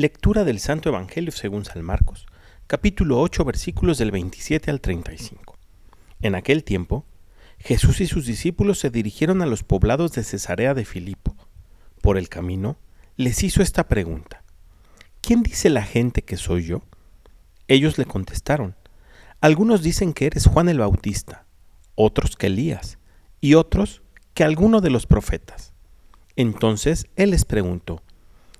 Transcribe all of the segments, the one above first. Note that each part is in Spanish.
Lectura del Santo Evangelio según San Marcos, capítulo 8, versículos del 27 al 35. En aquel tiempo, Jesús y sus discípulos se dirigieron a los poblados de Cesarea de Filipo. Por el camino, les hizo esta pregunta. ¿Quién dice la gente que soy yo? Ellos le contestaron. Algunos dicen que eres Juan el Bautista, otros que Elías, y otros que alguno de los profetas. Entonces él les preguntó,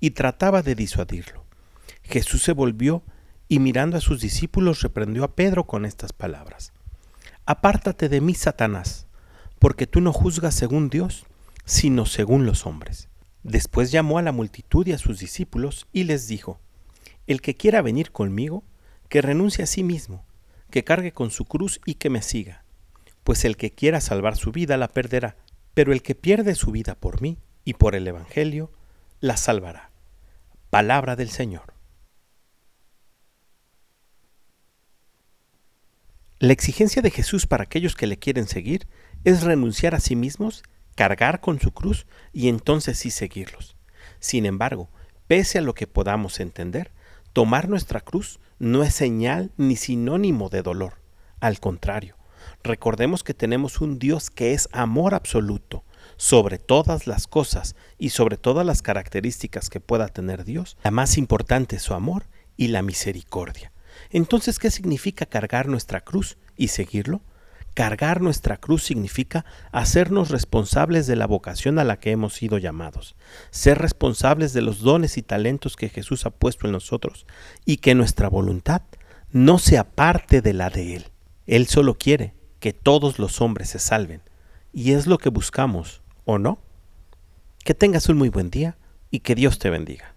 y trataba de disuadirlo. Jesús se volvió y mirando a sus discípulos reprendió a Pedro con estas palabras. Apártate de mí, Satanás, porque tú no juzgas según Dios, sino según los hombres. Después llamó a la multitud y a sus discípulos y les dijo, El que quiera venir conmigo, que renuncie a sí mismo, que cargue con su cruz y que me siga. Pues el que quiera salvar su vida la perderá, pero el que pierde su vida por mí y por el Evangelio, la salvará. Palabra del Señor. La exigencia de Jesús para aquellos que le quieren seguir es renunciar a sí mismos, cargar con su cruz y entonces sí seguirlos. Sin embargo, pese a lo que podamos entender, tomar nuestra cruz no es señal ni sinónimo de dolor. Al contrario, recordemos que tenemos un Dios que es amor absoluto, sobre todas las cosas y sobre todas las características que pueda tener Dios, la más importante es su amor y la misericordia. Entonces, ¿qué significa cargar nuestra cruz y seguirlo? Cargar nuestra cruz significa hacernos responsables de la vocación a la que hemos sido llamados, ser responsables de los dones y talentos que Jesús ha puesto en nosotros y que nuestra voluntad no se aparte de la de Él. Él solo quiere que todos los hombres se salven y es lo que buscamos ¿o no? Que tengas un muy buen día y que Dios te bendiga.